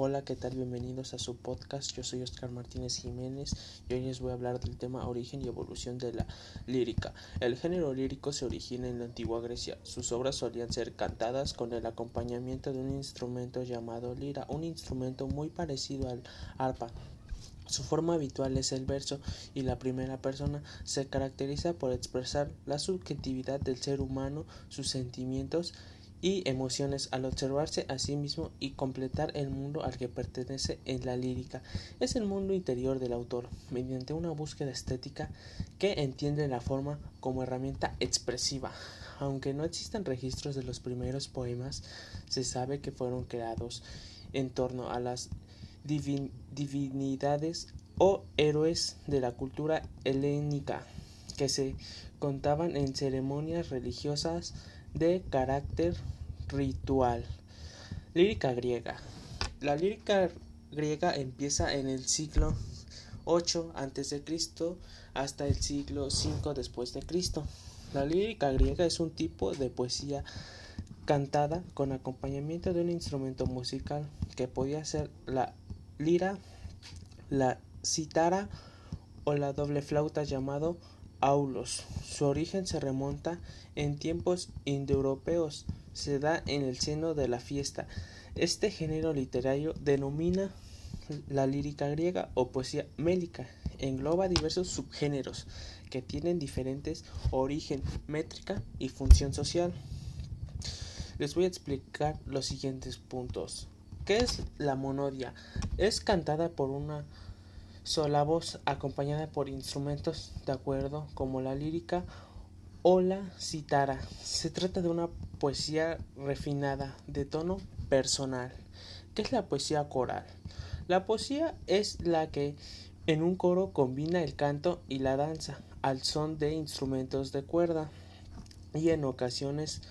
Hola, ¿qué tal? Bienvenidos a su podcast. Yo soy Oscar Martínez Jiménez y hoy les voy a hablar del tema origen y evolución de la lírica. El género lírico se origina en la antigua Grecia. Sus obras solían ser cantadas con el acompañamiento de un instrumento llamado lira, un instrumento muy parecido al arpa. Su forma habitual es el verso y la primera persona se caracteriza por expresar la subjetividad del ser humano, sus sentimientos y emociones al observarse a sí mismo y completar el mundo al que pertenece en la lírica. Es el mundo interior del autor, mediante una búsqueda estética que entiende la forma como herramienta expresiva. Aunque no existan registros de los primeros poemas, se sabe que fueron creados en torno a las divinidades o héroes de la cultura helénica que se contaban en ceremonias religiosas de carácter ritual. Lírica griega. La lírica griega empieza en el siglo 8 a.C. hasta el siglo 5 después de Cristo. La lírica griega es un tipo de poesía cantada con acompañamiento de un instrumento musical que podía ser la lira, la cítara o la doble flauta llamado aulos. Su origen se remonta en tiempos indoeuropeos, se da en el seno de la fiesta. Este género literario denomina la lírica griega o poesía mélica. Engloba diversos subgéneros que tienen diferentes origen, métrica y función social. Les voy a explicar los siguientes puntos. ¿Qué es la monodia? Es cantada por una sola voz acompañada por instrumentos de acuerdo como la lírica o la citara. Se trata de una poesía refinada de tono personal. ¿Qué es la poesía coral? La poesía es la que en un coro combina el canto y la danza al son de instrumentos de cuerda y en ocasiones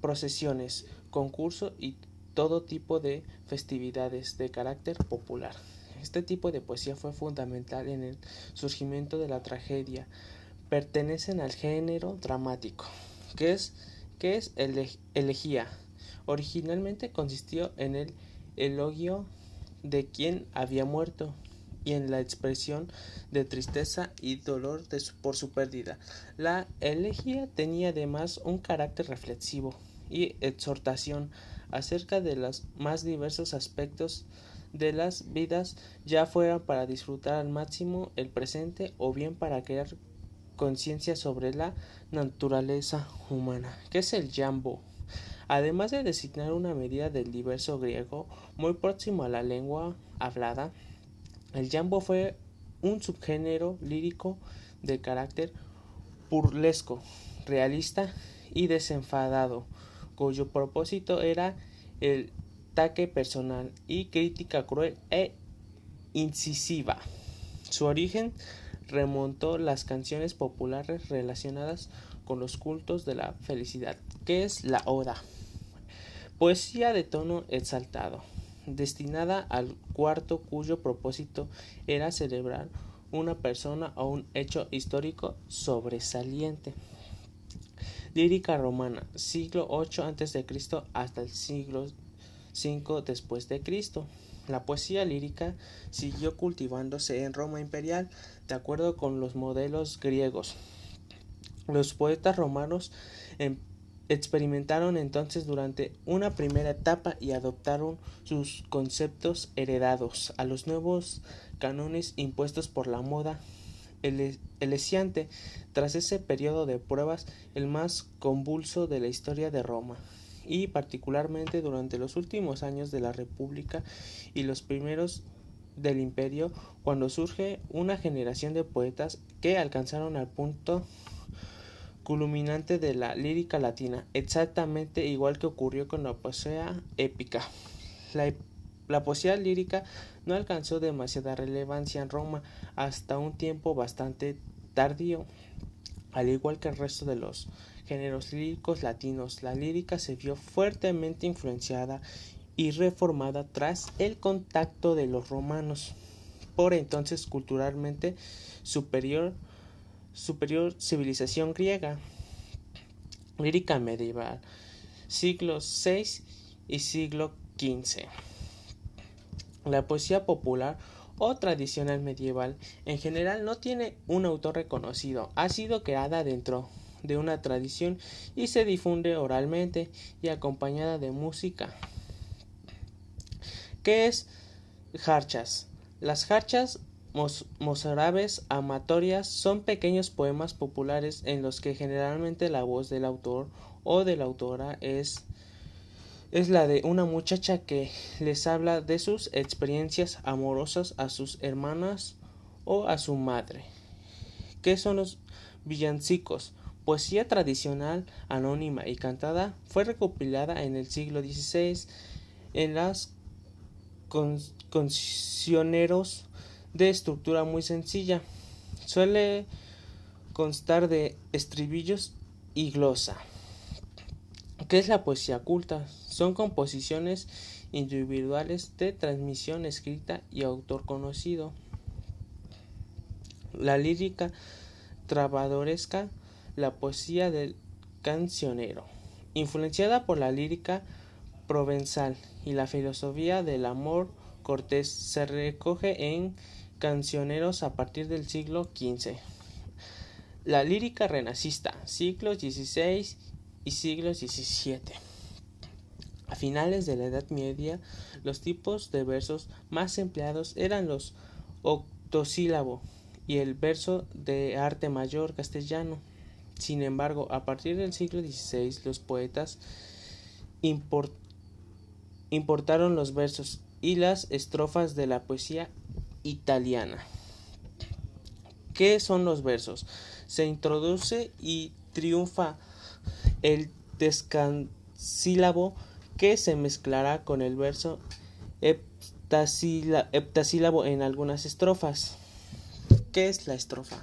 procesiones, concurso y todo tipo de festividades de carácter popular. Este tipo de poesía fue fundamental en el surgimiento de la tragedia. Pertenecen al género dramático, que es, que es elegía. Originalmente consistió en el elogio de quien había muerto y en la expresión de tristeza y dolor por su pérdida. La elegía tenía además un carácter reflexivo y exhortación acerca de los más diversos aspectos de las vidas, ya fuera para disfrutar al máximo el presente o bien para crear conciencia sobre la naturaleza humana. ¿Qué es el jambo? Además de designar una medida del diverso griego muy próximo a la lengua hablada, el jambo fue un subgénero lírico de carácter burlesco, realista y desenfadado, cuyo propósito era el ataque personal y crítica cruel e incisiva. Su origen remontó las canciones populares relacionadas con los cultos de la felicidad, que es la oda. Poesía de tono exaltado, destinada al cuarto cuyo propósito era celebrar una persona o un hecho histórico sobresaliente. Lírica romana, siglo VIII a.C. hasta el siglo V después de Cristo. La poesía lírica siguió cultivándose en Roma imperial de acuerdo con los modelos griegos. Los poetas romanos em, experimentaron entonces durante una primera etapa y adoptaron sus conceptos heredados a los nuevos cánones impuestos por la moda el, Esiante, tras ese periodo de pruebas, el más convulso de la historia de Roma, y particularmente durante los últimos años de la República y los primeros del imperio, cuando surge una generación de poetas que alcanzaron al punto culminante de la lírica latina, exactamente igual que ocurrió con la poesía épica. La la poesía lírica no alcanzó demasiada relevancia en Roma hasta un tiempo bastante tardío. Al igual que el resto de los géneros líricos latinos, la lírica se vio fuertemente influenciada y reformada tras el contacto de los romanos, por entonces culturalmente superior, superior civilización griega. Lírica medieval, siglo VI y siglo XV. La poesía popular o tradicional medieval en general no tiene un autor reconocido, ha sido creada dentro de una tradición y se difunde oralmente y acompañada de música. ¿Qué es jarchas? Las jarchas mozárabes amatorias son pequeños poemas populares en los que generalmente la voz del autor o de la autora es es la de una muchacha que les habla de sus experiencias amorosas a sus hermanas o a su madre. ¿Qué son los villancicos? Poesía tradicional, anónima y cantada fue recopilada en el siglo XVI en las cancioneros de estructura muy sencilla. Suele constar de estribillos y glosa. ¿Qué es la poesía culta? Son composiciones individuales de transmisión escrita y autor conocido. La lírica trabadoresca, la poesía del cancionero, influenciada por la lírica provenzal y la filosofía del amor cortés, se recoge en cancioneros a partir del siglo XV. La lírica renacista, siglos XVI y siglos XVII. A finales de la Edad Media, los tipos de versos más empleados eran los octosílabo y el verso de arte mayor castellano. Sin embargo, a partir del siglo XVI, los poetas importaron los versos y las estrofas de la poesía italiana. ¿Qué son los versos? Se introduce y triunfa el descansílabo que se mezclará con el verso heptasílabo en algunas estrofas. ¿Qué es la estrofa?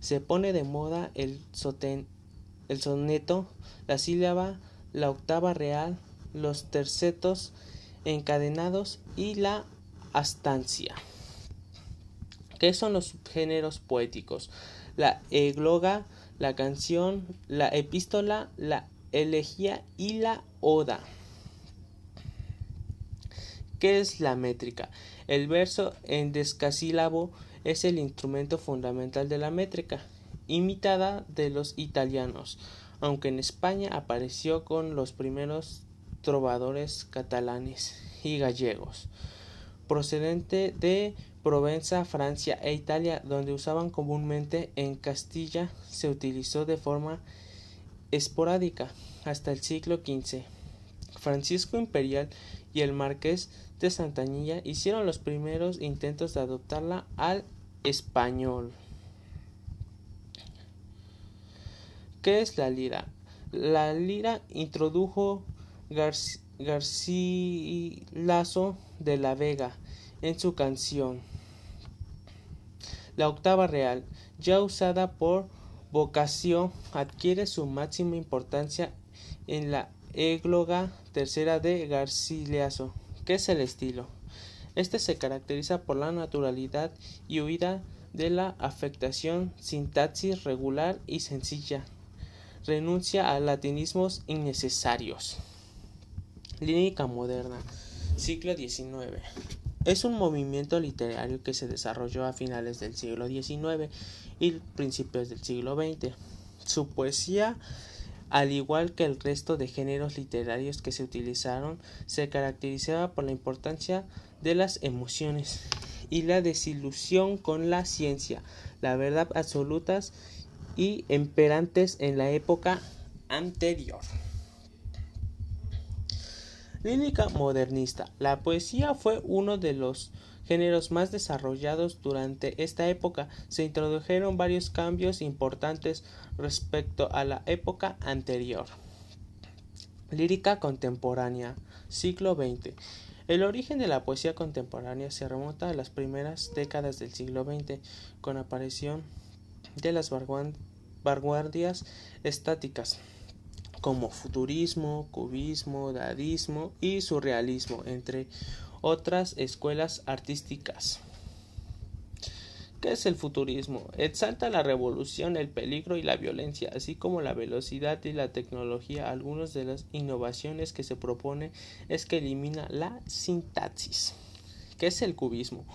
Se pone de moda el, el soneto, la sílaba, la octava real, los tercetos encadenados y la astancia. ¿Qué son los géneros poéticos? La egloga, la canción, la epístola, la elegía y la oda. ¿Qué es la métrica? El verso en descasílabo es el instrumento fundamental de la métrica, imitada de los italianos, aunque en España apareció con los primeros trovadores catalanes y gallegos, procedente de Provenza, Francia e Italia, donde usaban comúnmente en Castilla, se utilizó de forma esporádica hasta el siglo XV. Francisco Imperial y el marqués de Santañilla hicieron los primeros intentos de adoptarla al español. ¿Qué es la lira? La lira introdujo Garcilaso de la Vega en su canción La octava real, ya usada por vocación, adquiere su máxima importancia en la égloga tercera de Garcilaso ¿Qué es el estilo? Este se caracteriza por la naturalidad y huida de la afectación, sintaxis regular y sencilla. Renuncia a latinismos innecesarios. Lírica moderna. Siglo XIX. Es un movimiento literario que se desarrolló a finales del siglo XIX y principios del siglo XX. Su poesía al igual que el resto de géneros literarios que se utilizaron, se caracterizaba por la importancia de las emociones y la desilusión con la ciencia, la verdad absolutas y emperantes en la época anterior. Lírica modernista. La poesía fue uno de los géneros más desarrollados durante esta época, se introdujeron varios cambios importantes respecto a la época anterior. Lírica contemporánea, siglo XX. El origen de la poesía contemporánea se remonta a las primeras décadas del siglo XX, con aparición de las vanguardias estáticas como futurismo, cubismo, dadismo y surrealismo, entre otras escuelas artísticas. ¿Qué es el futurismo? Exalta la revolución, el peligro y la violencia, así como la velocidad y la tecnología. Algunas de las innovaciones que se propone es que elimina la sintaxis. ¿Qué es el cubismo?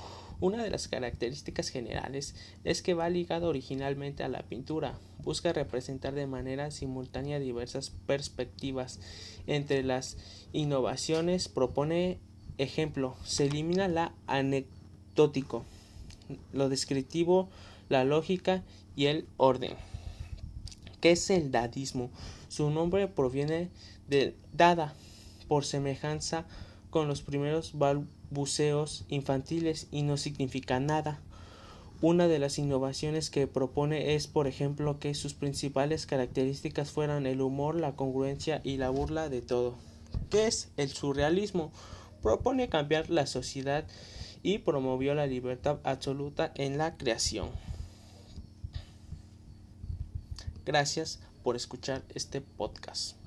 Una de las características generales es que va ligado originalmente a la pintura. Busca representar de manera simultánea diversas perspectivas. Entre las innovaciones propone ejemplo, se elimina la anecdótico, lo descriptivo, la lógica y el orden. ¿Qué es el dadismo? Su nombre proviene de dada, por semejanza con los primeros buceos infantiles y no significa nada. Una de las innovaciones que propone es, por ejemplo, que sus principales características fueran el humor, la congruencia y la burla de todo. ¿Qué es el surrealismo? Propone cambiar la sociedad y promovió la libertad absoluta en la creación. Gracias por escuchar este podcast.